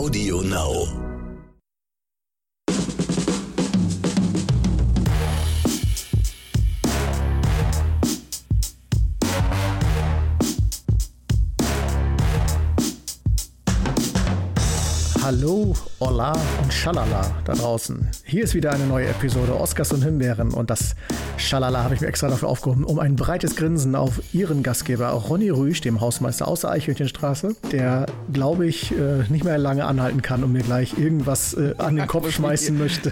Audio Now. Hallo, Hola und Schalala da draußen. Hier ist wieder eine neue Episode Oscars und Himbeeren und das Schalala habe ich mir extra dafür aufgehoben, um ein breites Grinsen auf Ihren Gastgeber, auch Ronny Rüsch, dem Hausmeister aus der Eichhörnchenstraße, der, glaube ich, äh, nicht mehr lange anhalten kann und mir gleich irgendwas äh, an den Kopf schmeißen möchte.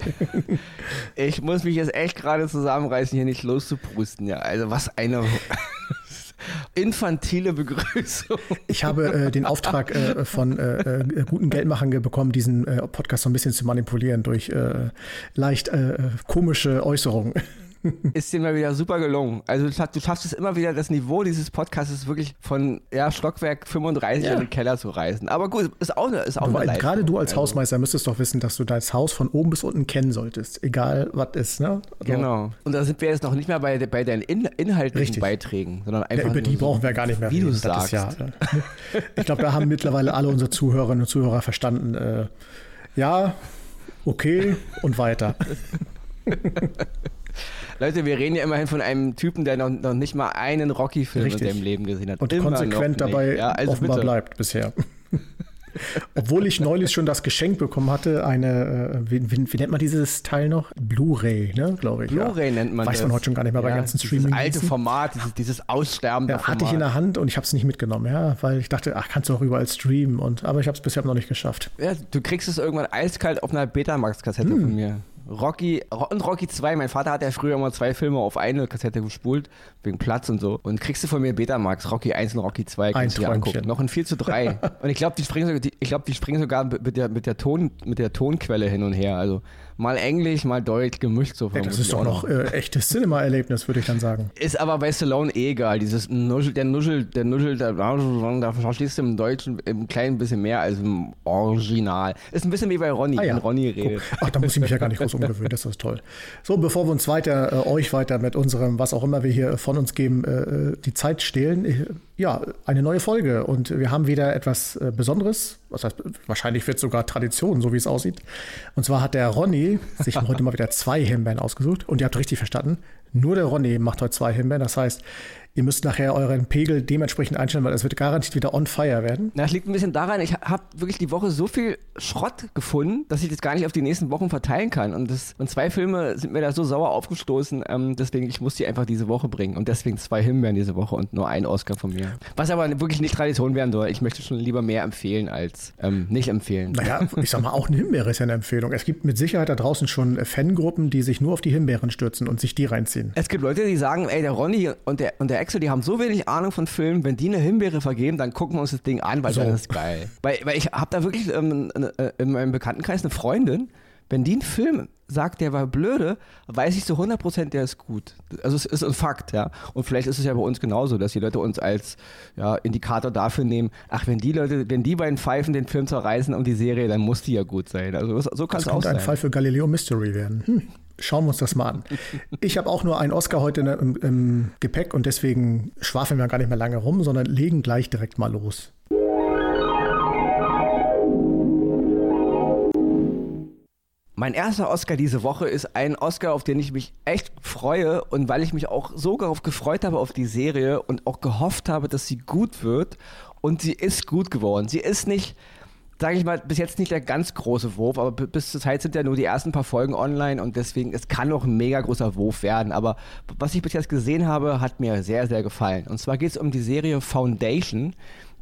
Ich muss mich jetzt echt gerade zusammenreißen, hier nicht loszuprusten. Ja, also was eine infantile Begrüßung. Ich habe äh, den Auftrag äh, von äh, äh guten Geldmachern bekommen, diesen äh, Podcast so ein bisschen zu manipulieren durch äh, leicht komische Äußerungen ist dir mal wieder super gelungen. Also du schaffst es immer wieder, das Niveau dieses Podcasts wirklich von ja, Stockwerk 35 ja. in den Keller zu reißen. Aber gut, ist auch eine, ist auch du, eine Gerade du als also. Hausmeister müsstest doch wissen, dass du das Haus von oben bis unten kennen solltest. Egal, was ist, ne? Also genau. Und da sind wir jetzt noch nicht mehr bei, bei deinen in, inhaltlichen Richtig. Beiträgen, sondern einfach. Ja, über die brauchen wir gar nicht mehr wie reden. du sagst. Ja, ich glaube, da haben mittlerweile alle unsere Zuhörerinnen und Zuhörer verstanden. Äh, ja, okay und weiter. Leute, wir reden ja immerhin von einem Typen, der noch, noch nicht mal einen Rocky-Film in seinem Leben gesehen hat. Und Immer konsequent dabei ja, also offenbar bitte. bleibt bisher. Obwohl ich neulich schon das Geschenk bekommen hatte, eine, äh, wie, wie, wie, nennt man dieses Teil noch? Blu-ray, ne, glaube ich. Blu-ray ja. nennt man Weiß man heute schon gar nicht mehr bei ganzen Streaming. Das alte Format, dieses, dieses aussterbende ja, Format. Hatte ich in der Hand und ich habe es nicht mitgenommen, ja, weil ich dachte, ach, kannst du auch überall streamen. Und, aber ich habe es bisher noch nicht geschafft. Ja, du kriegst es irgendwann eiskalt auf einer Betamax-Kassette hm. von mir. Rocky und Rocky 2. Mein Vater hat ja früher immer zwei Filme auf eine Kassette gespult, wegen Platz und so. Und kriegst du von mir Betamax, Rocky 1 und Rocky 2, kannst du dir angucken. Noch ein 4 zu 3. und ich glaube, die springen, die, ich glaub, die springen sogar mit der, mit, der Ton, mit der Tonquelle hin und her. Also mal Englisch, mal Deutsch gemischt. So ja, das ist doch noch äh, echtes Cinema-Erlebnis, würde ich dann sagen. Ist aber bei Stallone eh egal. Dieses Nuschel, der Nuschel, der Nuschel, der, da verstehst du im Deutschen ein klein bisschen mehr als im Original. Ist ein bisschen wie bei Ronny, ah, ja. wenn Ronny redet. Guck. Ach, da muss ich mich ja gar nicht groß umgewöhnen, das ist toll. So, bevor wir uns weiter, äh, euch weiter mit unserem, was auch immer wir hier von uns geben, äh, äh die Zeit stehlen, ja, eine neue Folge und wir haben wieder etwas äh, Besonderes. Was heißt, wahrscheinlich wird sogar Tradition, so wie es aussieht. Und zwar hat der Ronny sich heute mal wieder zwei Himbeeren ausgesucht und ihr habt richtig verstanden, nur der Ronny macht heute zwei Himbeeren. Das heißt, Ihr müsst nachher euren Pegel dementsprechend einstellen, weil es wird garantiert wieder on fire werden. Das liegt ein bisschen daran, ich habe wirklich die Woche so viel Schrott gefunden, dass ich das gar nicht auf die nächsten Wochen verteilen kann. Und, das, und zwei Filme sind mir da so sauer aufgestoßen, ähm, deswegen ich muss die einfach diese Woche bringen. Und deswegen zwei Himbeeren diese Woche und nur ein Oscar von mir. Was aber wirklich nicht Tradition werden soll. Ich möchte schon lieber mehr empfehlen als ähm, nicht empfehlen. Naja, ich sag mal, auch eine Himbeere ist ja eine Empfehlung. Es gibt mit Sicherheit da draußen schon Fangruppen, die sich nur auf die Himbeeren stürzen und sich die reinziehen. Es gibt Leute, die sagen, ey, der Ronny und der, und der Axel, die haben so wenig Ahnung von Filmen, wenn die eine Himbeere vergeben, dann gucken wir uns das Ding an, weil so. das ist geil. Weil, weil ich habe da wirklich ähm, äh, in meinem Bekanntenkreis eine Freundin, wenn die einen Film sagt, der war blöde, weiß ich zu 100%, der ist gut. Also es ist ein Fakt, ja. Und vielleicht ist es ja bei uns genauso, dass die Leute uns als ja, Indikator dafür nehmen, ach, wenn die Leute, wenn die beiden pfeifen, den Film zerreißen und die Serie, dann muss die ja gut sein. Also so kann es auch sein. Das könnte ein Fall für Galileo Mystery werden. Hm. Schauen wir uns das mal an. Ich habe auch nur einen Oscar heute im, im Gepäck und deswegen schwafeln wir gar nicht mehr lange rum, sondern legen gleich direkt mal los. Mein erster Oscar diese Woche ist ein Oscar, auf den ich mich echt freue und weil ich mich auch so darauf gefreut habe auf die Serie und auch gehofft habe, dass sie gut wird und sie ist gut geworden. Sie ist nicht sage ich mal, bis jetzt nicht der ganz große Wurf, aber bis zur Zeit sind ja nur die ersten paar Folgen online und deswegen, es kann noch ein mega großer Wurf werden. Aber was ich bis jetzt gesehen habe, hat mir sehr, sehr gefallen. Und zwar geht es um die Serie Foundation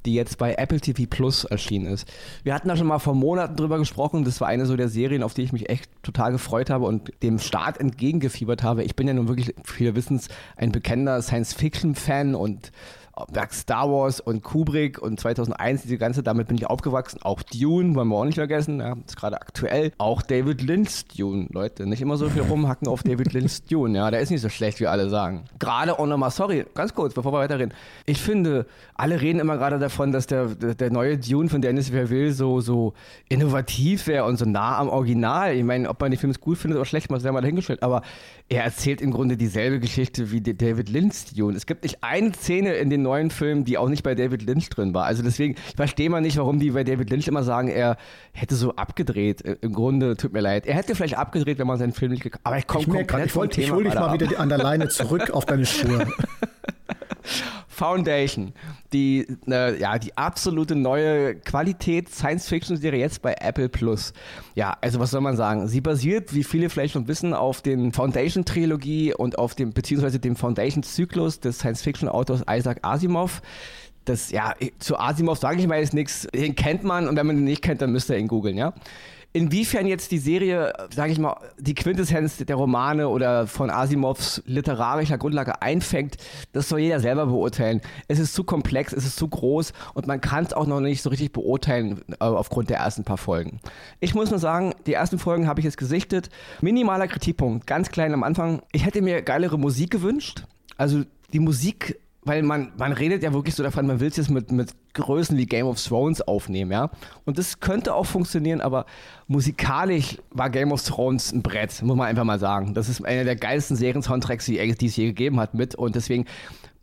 die jetzt bei Apple TV Plus erschienen ist. Wir hatten da schon mal vor Monaten drüber gesprochen. Das war eine so der Serien, auf die ich mich echt total gefreut habe und dem Start entgegengefiebert habe. Ich bin ja nun wirklich, viele wissen es, ein bekennender Science-Fiction-Fan und Star Wars und Kubrick und 2001, diese ganze, damit bin ich aufgewachsen. Auch Dune, wollen wir auch nicht vergessen, ja, ist gerade aktuell. Auch David Lynch Dune, Leute, nicht immer so viel rumhacken auf David Lynch Dune, ja, der ist nicht so schlecht, wie alle sagen. Gerade auch nochmal, sorry, ganz kurz, bevor wir weiterreden. Ich finde, alle reden immer gerade davon, dass der, der neue Dune von Dennis Verville so, so innovativ wäre und so nah am Original. Ich meine, ob man die Filme gut findet oder schlecht, mal sehr mal dahingestellt, aber er erzählt im Grunde dieselbe Geschichte wie David Lynch Dune. Es gibt nicht eine Szene in den neuen Filmen, die auch nicht bei David Lynch drin war. Also deswegen, ich verstehe mal nicht, warum die bei David Lynch immer sagen, er hätte so abgedreht. Äh, Im Grunde, tut mir leid. Er hätte vielleicht abgedreht, wenn man seinen Film nicht gekauft Aber ich komme komplett ich, wollte, ich hole dich mal wieder an der Leine zurück auf deine Schuhe. Foundation, die, äh, ja, die absolute neue Qualität Science-Fiction-Serie jetzt bei Apple Plus. Ja, also was soll man sagen? Sie basiert, wie viele vielleicht schon wissen, auf den Foundation-Trilogie und auf dem, beziehungsweise dem Foundation-Zyklus des Science-Fiction-Autors Isaac Asimov das, ja, zu Asimov sage ich mal jetzt nichts, den kennt man und wenn man ihn nicht kennt, dann müsst ihr ihn googeln, ja. Inwiefern jetzt die Serie, sage ich mal, die Quintessenz der Romane oder von Asimovs literarischer Grundlage einfängt, das soll jeder selber beurteilen. Es ist zu komplex, es ist zu groß und man kann es auch noch nicht so richtig beurteilen äh, aufgrund der ersten paar Folgen. Ich muss nur sagen, die ersten Folgen habe ich jetzt gesichtet. Minimaler Kritikpunkt, ganz klein am Anfang. Ich hätte mir geilere Musik gewünscht. Also die Musik weil man, man redet ja wirklich so davon, man will es jetzt mit, mit Größen wie Game of Thrones aufnehmen, ja. Und das könnte auch funktionieren, aber musikalisch war Game of Thrones ein Brett, muss man einfach mal sagen. Das ist einer der geilsten Serien-Soundtracks, die, die es je gegeben hat mit. Und deswegen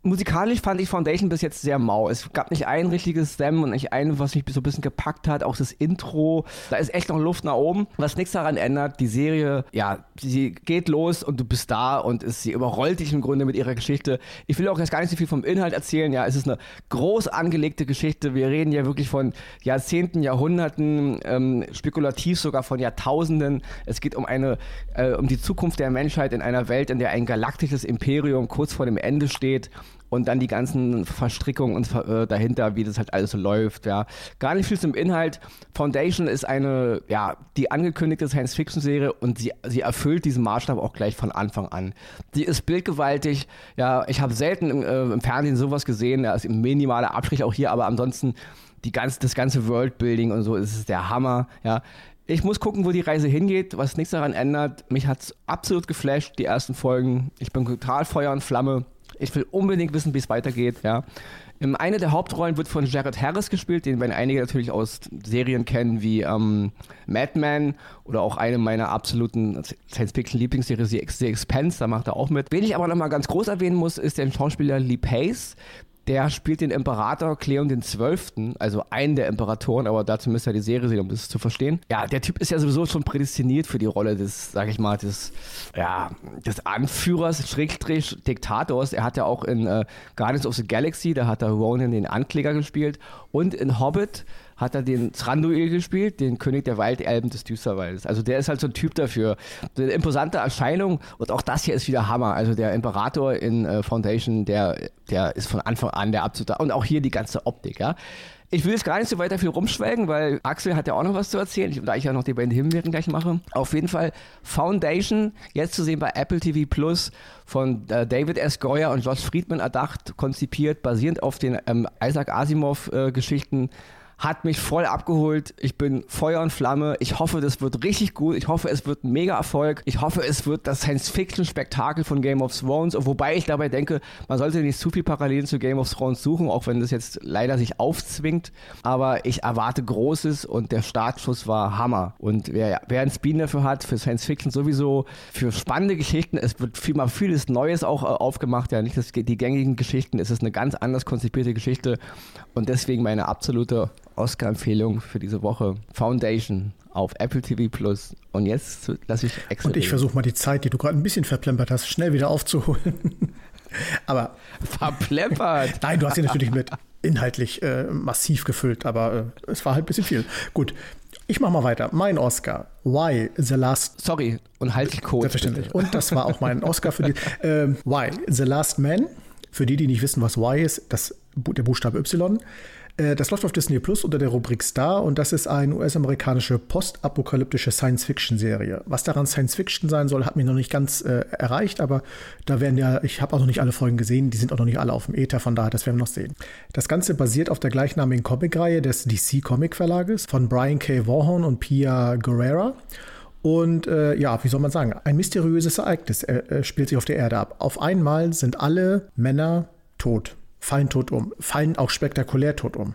musikalisch fand ich Foundation bis jetzt sehr mau. Es gab nicht ein richtiges Stem und nicht ein, was mich so ein bisschen gepackt hat. Auch das Intro, da ist echt noch Luft nach oben. Was nichts daran ändert, die Serie, ja, sie geht los und du bist da und es, sie überrollt dich im Grunde mit ihrer Geschichte. Ich will auch jetzt gar nicht so viel vom Inhalt erzählen. Ja, es ist eine groß angelegte Geschichte. Wir reden ja wirklich von Jahrzehnten, Jahrhunderten, ähm, spekulativ sogar von Jahrtausenden. Es geht um eine, äh, um die Zukunft der Menschheit in einer Welt, in der ein galaktisches Imperium kurz vor dem Ende steht und dann die ganzen Verstrickungen und äh, dahinter, wie das halt alles so läuft, ja. Gar nicht viel zum Inhalt. Foundation ist eine, ja, die angekündigte Science-Fiction-Serie und sie, sie erfüllt diesen Maßstab auch gleich von Anfang an. Sie ist bildgewaltig, ja, ich habe selten im, äh, im, Fernsehen sowas gesehen, da ist minimaler Abstrich auch hier, aber ansonsten die ganz, das ganze Worldbuilding und so ist der Hammer, ja. Ich muss gucken, wo die Reise hingeht, was nichts daran ändert. Mich hat es absolut geflasht, die ersten Folgen. Ich bin total Feuer und Flamme. Ich will unbedingt wissen, wie es weitergeht. Ja. Eine der Hauptrollen wird von Jared Harris gespielt, den wir einige natürlich aus Serien kennen wie ähm, Mad Men oder auch eine meiner absoluten Science-Fiction-Lieblingsserien, The Expense, da macht er auch mit. Wen ich aber nochmal ganz groß erwähnen muss, ist der Schauspieler Lee Pace, der spielt den Imperator Cleon den Zwölften, also einen der Imperatoren, aber dazu müsst ihr die Serie sehen, um das zu verstehen. Ja, der Typ ist ja sowieso schon prädestiniert für die Rolle des, sag ich mal, des, ja, des Anführers, Schrägstrich Diktators. Er hat ja auch in äh, Guardians of the Galaxy, da hat er Ronan den Ankläger gespielt und in Hobbit hat er den Thranduil gespielt, den König der Waldelben des Düsterwaldes. Also der ist halt so ein Typ dafür. Eine imposante Erscheinung und auch das hier ist wieder Hammer. Also der Imperator in äh, Foundation, der, der ist von Anfang an der absolute und auch hier die ganze Optik, ja. Ich will jetzt gar nicht so weiter viel rumschwelgen, weil Axel hat ja auch noch was zu erzählen, da ich ja noch die beiden Himbeeren gleich mache. Auf jeden Fall Foundation, jetzt zu sehen bei Apple TV Plus von äh, David S. Goyer und Josh Friedman erdacht, konzipiert, basierend auf den ähm, Isaac Asimov äh, hat mich voll abgeholt. Ich bin Feuer und Flamme. Ich hoffe, das wird richtig gut. Ich hoffe, es wird ein mega Erfolg. Ich hoffe, es wird das Science-Fiction-Spektakel von Game of Thrones. Wobei ich dabei denke, man sollte nicht zu viel Parallelen zu Game of Thrones suchen, auch wenn das jetzt leider sich aufzwingt. Aber ich erwarte Großes und der Startschuss war Hammer. Und wer, wer einen Spin dafür hat, für Science-Fiction sowieso, für spannende Geschichten, es wird viel, mal vieles Neues auch äh, aufgemacht. Ja, nicht das, die gängigen Geschichten. Es ist eine ganz anders konzipierte Geschichte. Und deswegen meine absolute Oscar-Empfehlung für diese Woche. Foundation auf Apple TV Plus. Und jetzt lasse ich extra. Und ich versuche mal die Zeit, die du gerade ein bisschen verplempert hast, schnell wieder aufzuholen. aber. Verplempert? Nein, du hast sie natürlich mit inhaltlich äh, massiv gefüllt, aber äh, es war halt ein bisschen viel. Gut. Ich mache mal weiter. Mein Oscar. Why the Last. Sorry, und halt die Code. Selbstverständlich. Und das war auch mein Oscar für die. Äh, Why the Last Man. Für die, die nicht wissen, was Y ist, das, der Buchstabe Y. Äh, das läuft auf Disney Plus unter der Rubrik Star und das ist eine US-amerikanische postapokalyptische Science-Fiction-Serie. Was daran Science-Fiction sein soll, hat mich noch nicht ganz äh, erreicht, aber da werden ja, ich habe auch noch nicht alle Folgen gesehen, die sind auch noch nicht alle auf dem Ether, von daher, das werden wir noch sehen. Das Ganze basiert auf der gleichnamigen Comicreihe des DC Comic Verlages von Brian K. Warhorn und Pia Guerrera. Und äh, ja, wie soll man sagen, ein mysteriöses Ereignis äh, äh spielt sich auf der Erde ab. Auf einmal sind alle Männer tot fallen tot um, fallen auch spektakulär tot um.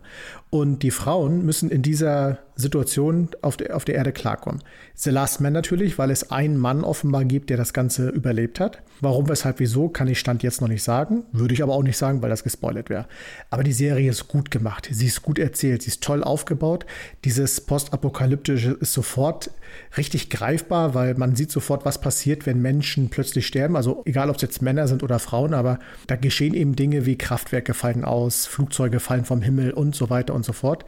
Und die Frauen müssen in dieser Situationen auf der, auf der Erde klarkommen. The Last Man natürlich, weil es einen Mann offenbar gibt, der das Ganze überlebt hat. Warum, weshalb, wieso, kann ich Stand jetzt noch nicht sagen. Würde ich aber auch nicht sagen, weil das gespoilert wäre. Aber die Serie ist gut gemacht. Sie ist gut erzählt. Sie ist toll aufgebaut. Dieses Postapokalyptische ist sofort richtig greifbar, weil man sieht sofort, was passiert, wenn Menschen plötzlich sterben. Also egal, ob es jetzt Männer sind oder Frauen, aber da geschehen eben Dinge wie Kraftwerke fallen aus, Flugzeuge fallen vom Himmel und so weiter und so fort.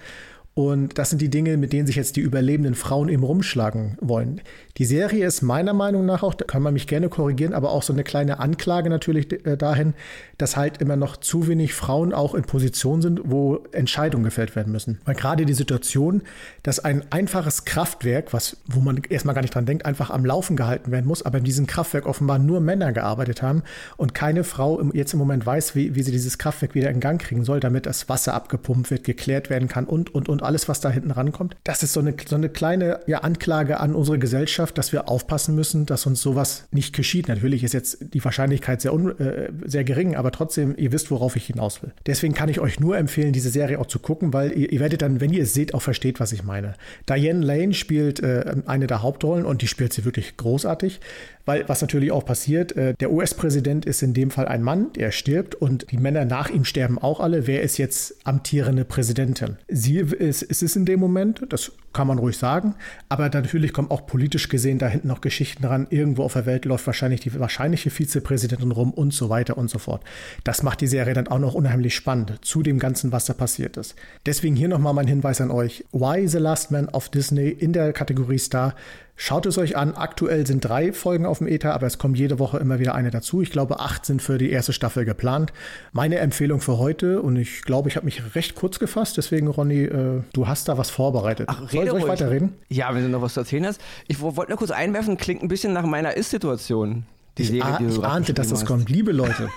Und das sind die Dinge, mit denen sich jetzt die überlebenden Frauen eben rumschlagen wollen. Die Serie ist meiner Meinung nach auch, da kann man mich gerne korrigieren, aber auch so eine kleine Anklage natürlich äh, dahin, dass halt immer noch zu wenig Frauen auch in Position sind, wo Entscheidungen gefällt werden müssen. Weil gerade die Situation, dass ein einfaches Kraftwerk, was, wo man erstmal gar nicht dran denkt, einfach am Laufen gehalten werden muss, aber in diesem Kraftwerk offenbar nur Männer gearbeitet haben und keine Frau jetzt im Moment weiß, wie, wie sie dieses Kraftwerk wieder in Gang kriegen soll, damit das Wasser abgepumpt wird, geklärt werden kann und, und, und alles, was da hinten rankommt. Das ist so eine, so eine kleine ja, Anklage an unsere Gesellschaft, dass wir aufpassen müssen, dass uns sowas nicht geschieht. Natürlich ist jetzt die Wahrscheinlichkeit sehr, un, äh, sehr gering, aber trotzdem, ihr wisst, worauf ich hinaus will. Deswegen kann ich euch nur empfehlen, diese Serie auch zu gucken, weil ihr, ihr werdet dann, wenn ihr es seht, auch versteht, was ich meine. Diane Lane spielt äh, eine der Hauptrollen und die spielt sie wirklich großartig. Weil was natürlich auch passiert, äh, der US-Präsident ist in dem Fall ein Mann, der stirbt und die Männer nach ihm sterben auch alle. Wer ist jetzt amtierende Präsidentin? Sie ist, ist es in dem Moment, das kann man ruhig sagen, aber natürlich kommen auch politisch gesehen da hinten noch Geschichten ran. Irgendwo auf der Welt läuft wahrscheinlich die wahrscheinliche Vizepräsidentin rum und so weiter und so fort. Das macht die Serie dann auch noch unheimlich spannend zu dem Ganzen, was da passiert ist. Deswegen hier nochmal mein Hinweis an euch. Why the Last Man of Disney in der Kategorie Star Schaut es euch an. Aktuell sind drei Folgen auf dem Ether, aber es kommt jede Woche immer wieder eine dazu. Ich glaube, acht sind für die erste Staffel geplant. Meine Empfehlung für heute, und ich glaube, ich habe mich recht kurz gefasst, deswegen, Ronny, äh, du hast da was vorbereitet. Ach, rede Soll ich weiterreden? Ja, wenn du noch was zu erzählen hast. Ich wollte nur kurz einwerfen, klingt ein bisschen nach meiner Ist-Situation. Ich, Serie, ah, ich ahnte, dass das kommt. Liebe Leute,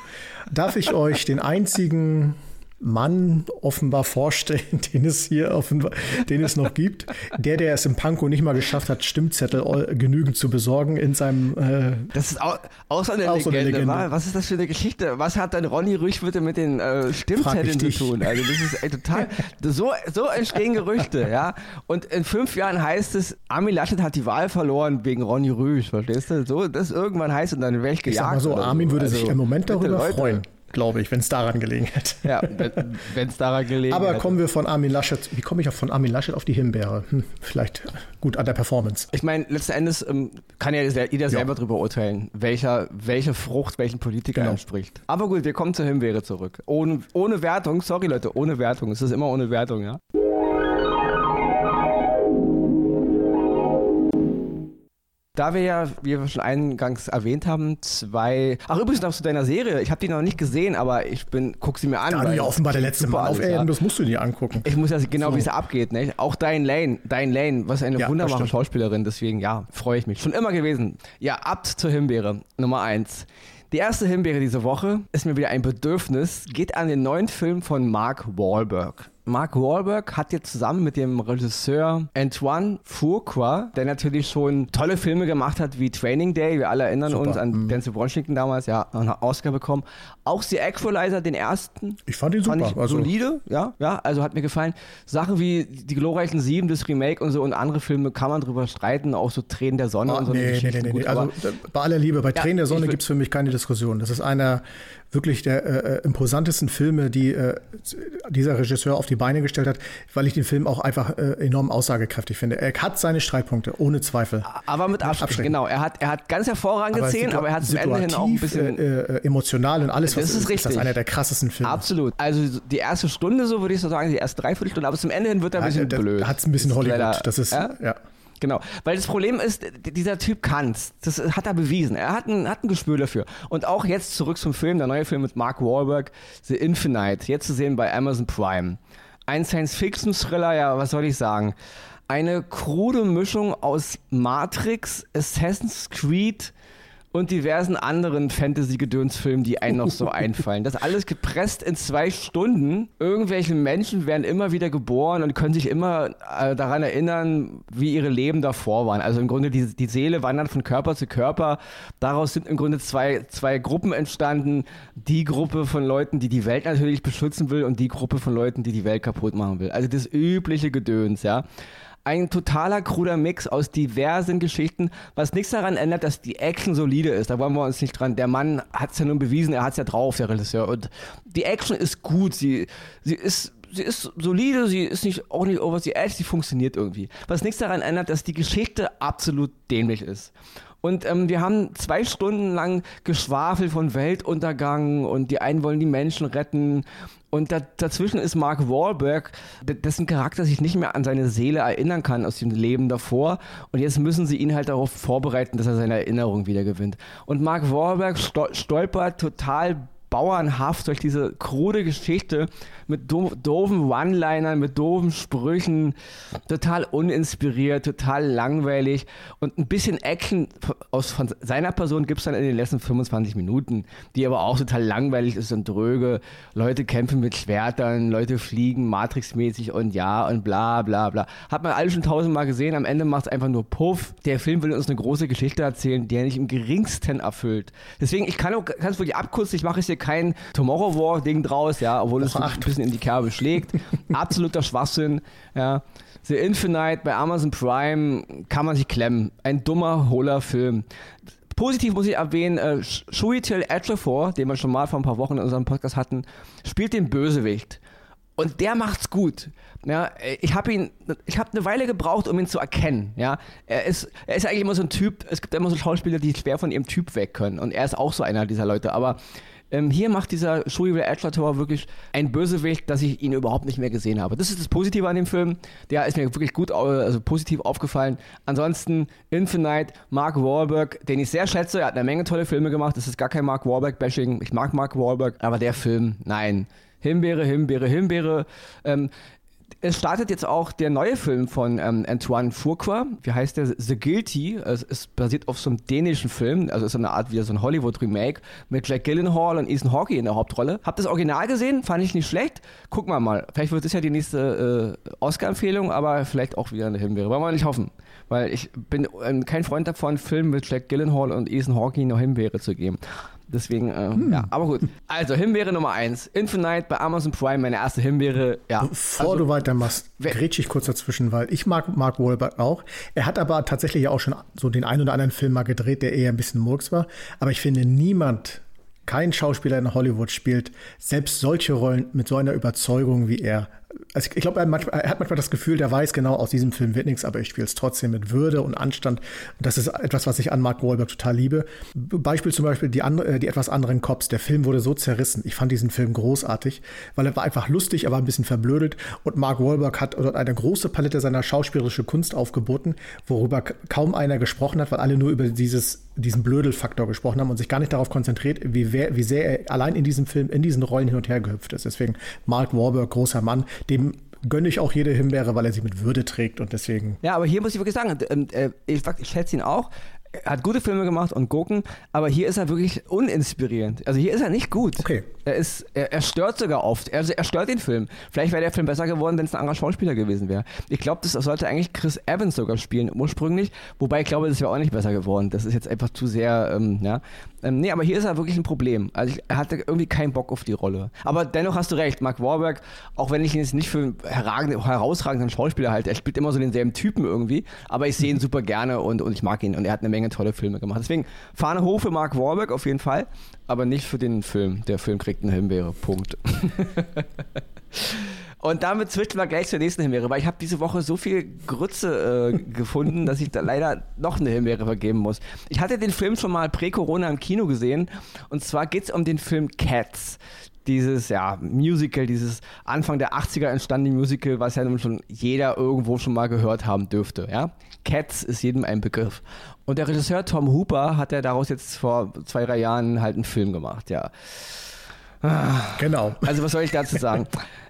darf ich euch den einzigen Mann offenbar vorstellen, den es hier offenbar, den es noch gibt. Der, der es im Panko nicht mal geschafft hat, Stimmzettel genügend zu besorgen in seinem. Äh, das ist so eine, auch Legende, so Legende. Was ist das für eine Geschichte? Was hat dann Ronny Rüsch bitte mit den äh, Stimmzetteln zu tun? Also das ist ey, total. so, so entstehen Gerüchte, ja. Und in fünf Jahren heißt es, Armin Laschet hat die Wahl verloren wegen Ronny Rüsch, verstehst du? So, das irgendwann heißt und dann wäre ich gejagt. Ich sag mal so, Armin würde also, sich im Moment darüber freuen glaube ich, wenn es daran gelegen hätte. Ja, wenn es daran gelegen Aber hätte. kommen wir von Armin Laschet, wie komme ich auch von Armin Laschet auf die Himbeere? Hm, vielleicht gut an der Performance. Ich meine, letzten Endes ähm, kann ja jeder selber ja. darüber urteilen, welcher, welche Frucht welchen Politiker genau. entspricht. Aber gut, wir kommen zur Himbeere zurück. Ohne, ohne Wertung, sorry Leute, ohne Wertung. Es ist immer ohne Wertung, ja. Da wir ja, wie wir schon eingangs erwähnt haben, zwei. Ach, übrigens noch zu deiner Serie. Ich habe die noch nicht gesehen, aber ich bin, guck sie mir an. Da du ja offenbar der letzte Mal auf Erden, das musst du dir angucken. Ich muss ja genau, so. wie es abgeht. Ne? Auch Diane Lane, Diane Lane, was eine ja, wunderbare Schauspielerin, deswegen ja, freue ich mich. Schon immer gewesen. Ja, Abt zur Himbeere, Nummer eins. Die erste Himbeere diese Woche ist mir wieder ein Bedürfnis, geht an den neuen Film von Mark Wahlberg. Mark Wahlberg hat jetzt zusammen mit dem Regisseur Antoine Fuqua, der natürlich schon tolle Filme gemacht hat wie Training Day, wir alle erinnern Super. uns an mhm. Denzel Washington damals, ja, einen Oscar bekommen. Auch The Equalizer, den ersten. Ich fand ihn super. Fand also solide, ja, ja, also hat mir gefallen. Sachen wie Die glorreichen Sieben, das Remake und so und andere Filme kann man drüber streiten, auch so Tränen der Sonne oh, und so. Nee, nee, nee, nee, nee. Also bei aller Liebe, bei ja, Tränen der Sonne gibt es für mich keine Diskussion. Das ist einer wirklich der äh, äh, imposantesten Filme, die äh, dieser Regisseur auf die Beine gestellt hat, weil ich den Film auch einfach äh, enorm aussagekräftig finde. Er hat seine Streitpunkte, ohne Zweifel. Aber mit Abstand, genau. Er hat, er hat ganz hervorragende Szenen, aber er hat zum Ende hin auch ein bisschen... Äh, äh, emotional und alles, was das ist, ist, richtig. ist das einer der krassesten Filme. Absolut. Also die erste Stunde, so würde ich so sagen, die erste Dreiviertelstunde, aber zum Ende hin wird er ein bisschen ja, blöd. Hat es ein bisschen Hollywood. Das ist, ja. ja. Genau, weil das Problem ist, dieser Typ kann's. Das hat er bewiesen. Er hat ein, hat ein Gespür dafür. Und auch jetzt zurück zum Film, der neue Film mit Mark Wahlberg, The Infinite, jetzt zu sehen bei Amazon Prime. Ein Science-Fiction-Thriller, ja, was soll ich sagen? Eine krude Mischung aus Matrix, Assassin's Creed, und diversen anderen Fantasy-Gedönsfilmen, die einem noch so einfallen. Das alles gepresst in zwei Stunden. Irgendwelche Menschen werden immer wieder geboren und können sich immer äh, daran erinnern, wie ihre Leben davor waren. Also im Grunde die, die Seele wandert von Körper zu Körper. Daraus sind im Grunde zwei, zwei Gruppen entstanden. Die Gruppe von Leuten, die die Welt natürlich beschützen will und die Gruppe von Leuten, die die Welt kaputt machen will. Also das übliche Gedöns, ja. Ein totaler kruder Mix aus diversen Geschichten, was nichts daran ändert, dass die Action solide ist. Da wollen wir uns nicht dran. Der Mann hat es ja nun bewiesen, er hat es ja drauf, der Regisseur. Und die Action ist gut, sie, sie ist sie ist solide, sie ist nicht auch nicht over the edge, sie funktioniert irgendwie. Was nichts daran ändert, dass die Geschichte absolut dämlich ist. Und ähm, wir haben zwei Stunden lang Geschwafel von Weltuntergang und die einen wollen die Menschen retten. Und da, dazwischen ist Mark Wahlberg, dessen Charakter sich nicht mehr an seine Seele erinnern kann aus dem Leben davor. Und jetzt müssen sie ihn halt darauf vorbereiten, dass er seine Erinnerung wieder gewinnt. Und Mark Wahlberg stolpert total bauernhaft durch diese krude Geschichte mit doofen One-Linern, mit doofen Sprüchen, total uninspiriert, total langweilig und ein bisschen Action aus, von seiner Person gibt es dann in den letzten 25 Minuten, die aber auch total langweilig ist und dröge. Leute kämpfen mit Schwertern, Leute fliegen Matrix-mäßig und ja und bla bla bla. Hat man alle schon tausendmal gesehen, am Ende macht es einfach nur Puff. Der Film will uns eine große Geschichte erzählen, die er nicht im geringsten erfüllt. Deswegen, ich kann es wirklich abkürzen, ich mache es hier kein Tomorrow War-Ding draus, ja, obwohl es ein bisschen in die Kerbe schlägt. Absoluter Schwachsinn, ja. The Infinite bei Amazon Prime kann man sich klemmen. Ein dummer, hohler Film. Positiv muss ich erwähnen, äh, Shuitel Ejiofor, den wir schon mal vor ein paar Wochen in unserem Podcast hatten, spielt den Bösewicht. Und der macht's gut. Ja, ich habe ihn, ich habe eine Weile gebraucht, um ihn zu erkennen. Ja, er ist, er ist eigentlich immer so ein Typ. Es gibt immer so Schauspieler, die schwer von ihrem Typ weg können. Und er ist auch so einer dieser Leute. Aber ähm, hier macht dieser Shuivel Edgerton wirklich ein Bösewicht, dass ich ihn überhaupt nicht mehr gesehen habe. Das ist das Positive an dem Film. Der ist mir wirklich gut, also positiv aufgefallen. Ansonsten Infinite, Mark Wahlberg, den ich sehr schätze. Er hat eine Menge tolle Filme gemacht. Das ist gar kein Mark Wahlberg-Bashing. Ich mag Mark Wahlberg, aber der Film, nein. Himbeere, Himbeere, Himbeere. Ähm, es startet jetzt auch der neue Film von ähm, Antoine Fuqua. Wie heißt der? The Guilty. Es ist basiert auf so einem dänischen Film. Also ist eine Art wie so ein Hollywood-Remake mit Jack Gyllenhaal und Ethan Hawke in der Hauptrolle. Hab das Original gesehen, fand ich nicht schlecht. Gucken wir mal. Vielleicht wird es ja die nächste äh, Oscar-Empfehlung, aber vielleicht auch wieder eine Himbeere. Wollen wir nicht hoffen. Weil ich bin ähm, kein Freund davon, Filmen mit Jack Gyllenhaal und Ethan Hawke eine Himbeere zu geben. Deswegen, äh, hm. ja, aber gut. Also, Himbeere Nummer 1. Infinite bei Amazon Prime, meine erste Himbeere, ja. Bevor also, du weitermachst, grätsch ich kurz dazwischen, weil ich mag Mark Wahlberg auch. Er hat aber tatsächlich auch schon so den einen oder anderen Film mal gedreht, der eher ein bisschen Murks war. Aber ich finde, niemand, kein Schauspieler in Hollywood spielt selbst solche Rollen mit so einer Überzeugung wie er also ich glaube, er, er, hat manchmal das Gefühl, der weiß genau, aus diesem Film wird nichts, aber ich spiele es trotzdem mit Würde und Anstand. Und das ist etwas, was ich an Mark Wahlberg total liebe. Beispiel zum Beispiel die, andere, äh, die etwas anderen Cops. Der Film wurde so zerrissen. Ich fand diesen Film großartig, weil er war einfach lustig, er war ein bisschen verblödet. Und Mark Wahlberg hat dort eine große Palette seiner schauspielerischen Kunst aufgeboten, worüber kaum einer gesprochen hat, weil alle nur über dieses, diesen Blödelfaktor gesprochen haben und sich gar nicht darauf konzentriert, wie, wie sehr er allein in diesem Film, in diesen Rollen hin und her gehüpft ist. Deswegen Mark Wahlberg, großer Mann, dem gönne ich auch jede Himbeere, weil er sie mit Würde trägt und deswegen. Ja, aber hier muss ich wirklich sagen, ähm, äh, ich schätze ihn auch. Er hat gute Filme gemacht und Gurken, aber hier ist er wirklich uninspirierend. Also hier ist er nicht gut. Okay. Er ist, er, er stört sogar oft. Er, er stört den Film. Vielleicht wäre der Film besser geworden, wenn es ein anderer Schauspieler gewesen wäre. Ich glaube, das sollte eigentlich Chris Evans sogar spielen ursprünglich, wobei ich glaube, das wäre auch nicht besser geworden. Das ist jetzt einfach zu sehr, ähm, ja. Ähm, nee, aber hier ist er wirklich ein Problem. Also ich, er hatte irgendwie keinen Bock auf die Rolle. Aber dennoch hast du recht, Mark Warburg, auch wenn ich ihn jetzt nicht für einen herausragenden Schauspieler halte, er spielt immer so denselben Typen irgendwie, aber ich sehe ihn super gerne und, und ich mag ihn und er hat eine Menge tolle Filme gemacht. Deswegen Fahne hoch für Mark Warburg auf jeden Fall, aber nicht für den Film. Der Film kriegt eine Himbeere. Punkt. Und damit switchen wir gleich zur nächsten Himbeere, weil ich habe diese Woche so viel Grütze äh, gefunden, dass ich da leider noch eine Himbeere vergeben muss. Ich hatte den Film schon mal prä-Corona im Kino gesehen und zwar geht es um den Film Cats. Dieses ja, Musical, dieses Anfang der 80er entstandene Musical, was ja nun schon jeder irgendwo schon mal gehört haben dürfte. Ja? Cats ist jedem ein Begriff. Und der Regisseur Tom Hooper hat ja daraus jetzt vor zwei, drei Jahren halt einen Film gemacht, ja. Genau. Also was soll ich dazu sagen?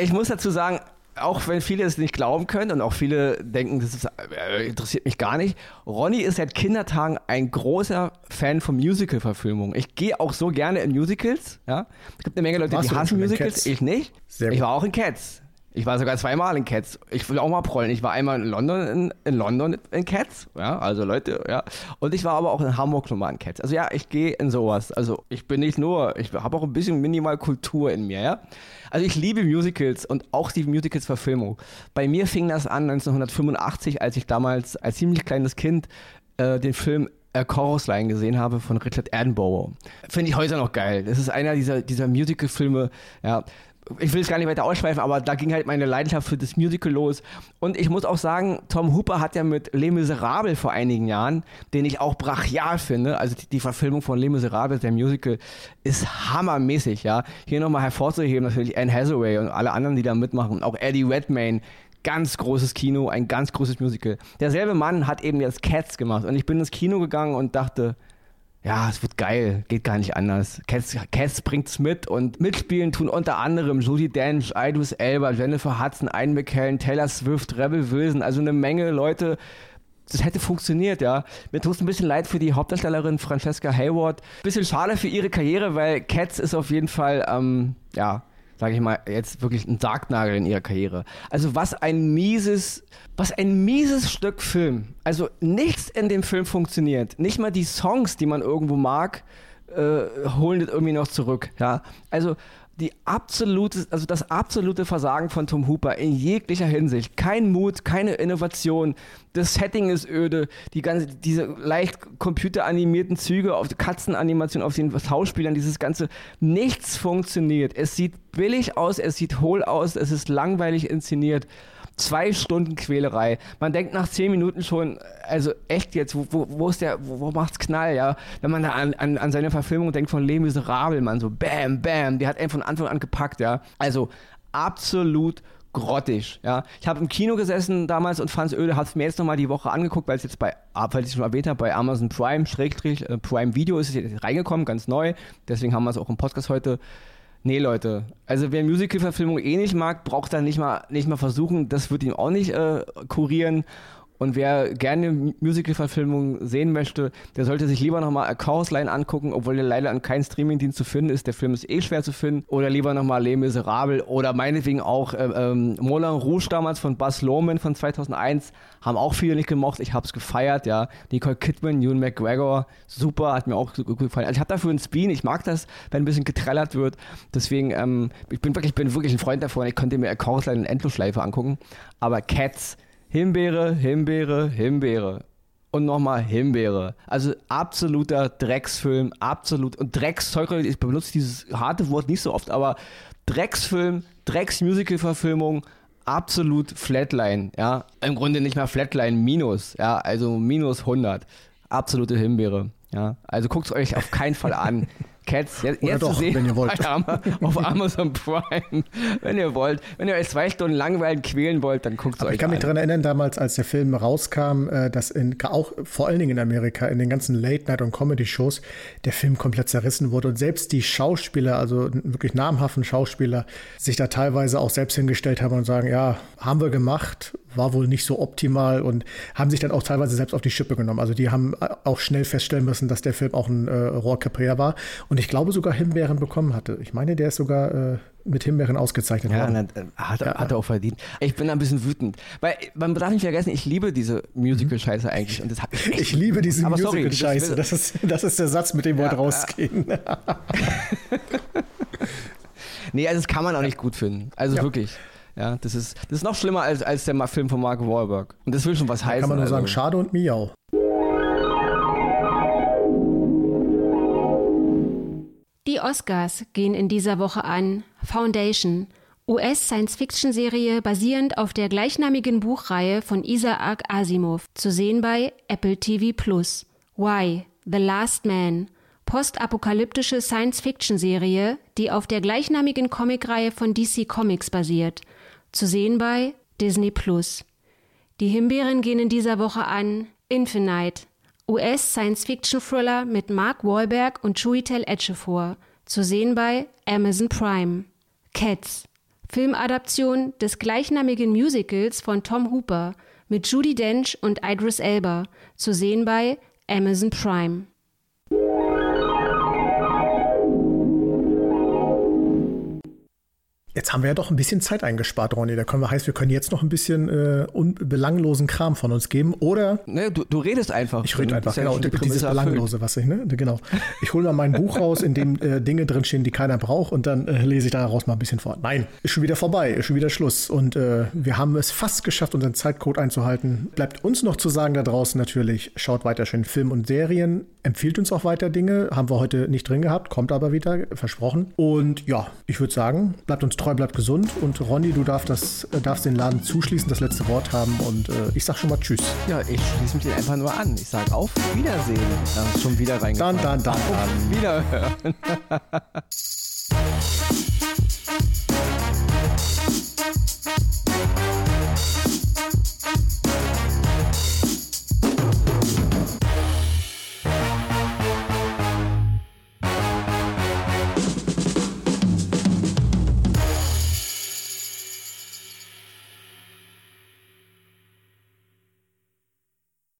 ich muss dazu sagen, auch wenn viele es nicht glauben können und auch viele denken, das ist, äh, interessiert mich gar nicht. Ronny ist seit Kindertagen ein großer Fan von Musical-Verfilmungen. Ich gehe auch so gerne in Musicals. Ja? Es gibt eine Menge Leute, Warst die hassen Musicals. Ich nicht. Ich war auch in Cats. Ich war sogar zweimal in Cats. Ich will auch mal prollen. Ich war einmal in London in, in London in Cats. Ja, also Leute, ja. Und ich war aber auch in Hamburg nochmal in Cats. Also ja, ich gehe in sowas. Also ich bin nicht nur, ich habe auch ein bisschen minimal Kultur in mir, ja. Also ich liebe Musicals und auch die Musicals-Verfilmung. Bei mir fing das an 1985, als ich damals als ziemlich kleines Kind äh, den Film A Chorus Line gesehen habe von Richard Attenborough. Finde ich heute noch geil. Das ist einer dieser, dieser Musical-Filme, ja ich will es gar nicht weiter ausschweifen, aber da ging halt meine Leidenschaft für das Musical los. Und ich muss auch sagen, Tom Hooper hat ja mit Les Miserables vor einigen Jahren, den ich auch brachial finde, also die, die Verfilmung von Les Miserables, der Musical, ist hammermäßig, ja. Hier nochmal hervorzuheben, natürlich Anne Hathaway und alle anderen, die da mitmachen, auch Eddie Redmayne, ganz großes Kino, ein ganz großes Musical. Derselbe Mann hat eben jetzt Cats gemacht und ich bin ins Kino gegangen und dachte, ja, es wird geil, geht gar nicht anders. Cass, bringt's mit und mitspielen tun unter anderem Judy Dench, Idris Elba, Jennifer Hudson, Ian McKellen, Taylor Swift, Rebel Wilson, also eine Menge Leute. Das hätte funktioniert, ja. Mir tut es ein bisschen leid für die Hauptdarstellerin Francesca Hayward. Bisschen schade für ihre Karriere, weil Cats ist auf jeden Fall, ähm, ja, sage ich mal, jetzt wirklich ein Sargnagel in ihrer Karriere. Also was ein mieses, was ein mieses Stück Film. Also nichts in dem Film funktioniert. Nicht mal die Songs, die man irgendwo mag, äh, holen das irgendwie noch zurück. Ja, also die absolute, also das absolute Versagen von Tom Hooper in jeglicher Hinsicht. Kein Mut, keine Innovation. Das Setting ist öde. Die ganze, diese leicht computeranimierten Züge auf Katzenanimation auf den Schauspielern, dieses ganze, nichts funktioniert. Es sieht billig aus, es sieht hohl aus, es ist langweilig inszeniert zwei Stunden Quälerei. Man denkt nach zehn Minuten schon, also echt jetzt, wo, wo, wo ist der, wo, wo, macht's Knall, ja? Wenn man da an, an, an seine Verfilmung denkt von Les Miserables, man so bam, bam, die hat einen von Anfang an gepackt, ja? Also absolut grottig, ja. Ich habe im Kino gesessen damals und fand es öde, habe es mir jetzt nochmal die Woche angeguckt, weil es jetzt bei, weil ich schon erwähnt habe, bei Amazon Prime, Schrägstrich, äh, Prime Video ist es jetzt reingekommen, ganz neu. Deswegen haben wir es auch im Podcast heute Nee, Leute. Also wer Musical-Verfilmung eh nicht mag, braucht dann nicht mal, nicht mal versuchen. Das wird ihm auch nicht äh, kurieren. Und wer gerne Musical-Verfilmungen sehen möchte, der sollte sich lieber nochmal A Chorus Line angucken, obwohl der leider an keinem Streamingdienst zu finden ist. Der Film ist eh schwer zu finden. Oder lieber nochmal Les Miserables oder meinetwegen auch äh, ähm, Moulin Rouge damals von Buzz Lohman von 2001. Haben auch viele nicht gemocht. Ich hab's gefeiert, ja. Nicole Kidman, Ewan McGregor, super, hat mir auch gut gefallen. Also ich habe dafür einen Spin. Ich mag das, wenn ein bisschen getrellert wird. Deswegen, ähm, ich bin wirklich, bin wirklich ein Freund davon. Ich könnte mir A Chorus Line in Endlosschleife angucken. Aber Cats Himbeere, Himbeere, Himbeere. Und nochmal Himbeere. Also absoluter Drecksfilm, absolut. Und Dreckszeug, ich benutze dieses harte Wort nicht so oft, aber Drecksfilm, Drecksmusical-Verfilmung, absolut Flatline, ja. Im Grunde nicht mehr Flatline, minus, ja, also minus 100. Absolute Himbeere, ja. Also guckt es euch auf keinen Fall an. Cats jetzt, jetzt doch, sehen wenn ihr wollt. auf Amazon Prime, wenn ihr wollt. Wenn ihr euch zwei Stunden langweilen quälen wollt, dann guckt es euch Ich kann an. mich daran erinnern, damals, als der Film rauskam, äh, dass in, auch vor allen Dingen in Amerika, in den ganzen Late-Night- und Comedy-Shows, der Film komplett zerrissen wurde und selbst die Schauspieler, also wirklich namhaften Schauspieler, sich da teilweise auch selbst hingestellt haben und sagen, ja, haben wir gemacht, war wohl nicht so optimal und haben sich dann auch teilweise selbst auf die Schippe genommen. Also die haben auch schnell feststellen müssen, dass der Film auch ein äh, Rohrkrepierer war und ich glaube sogar Himbeeren bekommen hatte. Ich meine, der ist sogar äh, mit Himbeeren ausgezeichnet Ja, worden. na, hat, hat er auch verdient. Ich bin ein bisschen wütend. Weil man darf nicht vergessen, ich liebe diese Musical-Scheiße eigentlich. Und das echt Ich liebe diese Musical-Scheiße. Das, ist, das ist der Satz, mit dem wir Ja, heute rausgehen. Nee, also das kann man auch nicht gut finden. Also Ja. wirklich. Ja, das ist, das ist noch schlimmer als, als der Film von Mark Wahlberg. Und das will schon was heißen. Kann man nur also. sagen, schade und miau. Die Oscars gehen in dieser Woche an Foundation, US-Science-Fiction-Serie basierend auf der gleichnamigen Buchreihe von Isaac Asimov, zu sehen bei Apple TV Plus. Why? The Last Man, postapokalyptische Science-Fiction-Serie, die auf der gleichnamigen Comicreihe von DC Comics basiert, zu sehen bei Disney Plus. Die Himbeeren gehen in dieser Woche an Infinite, US-Science-Fiction-Thriller mit Mark Wahlberg und Chiwetel Ejiofor, zu sehen bei Amazon Prime. Cats, Filmadaption des gleichnamigen Musicals von Tom Hooper mit Judi Dench und Idris Elba, zu sehen bei Amazon Prime. Jetzt haben wir ja doch ein bisschen Zeit eingespart, Ronny. Da können wir heißt, wir können jetzt noch ein bisschen äh, belanglosen Kram von uns geben. Oder. Ne, du, du redest einfach. Ich rede einfach, genau. Ja dieses Belanglose, was ich, ne? Genau. Ich hole mal mein Buch raus, in dem äh, Dinge drinstehen, die keiner braucht, und dann äh, lese ich daraus mal ein bisschen vor. Nein, ist schon wieder vorbei, ist schon wieder Schluss. Und äh, wir haben es fast geschafft, unseren Zeitcode einzuhalten. Bleibt uns noch zu sagen da draußen natürlich, schaut weiter schön Film und Serien, empfiehlt uns auch weiter Dinge. Haben wir heute nicht drin gehabt, kommt aber wieder, versprochen. Und ja, ich würde sagen, bleibt uns treu, bleibt gesund und Ronny, du darfst, das, äh, darfst den Laden zuschließen, das letzte Wort haben und äh, ich sag schon mal Tschüss. Ja, ich schließe mich einfach nur an. Ich sage auf Wiedersehen. Da ist schon wieder reingekommen. Dann, dann, dann, dann. Wiederhören.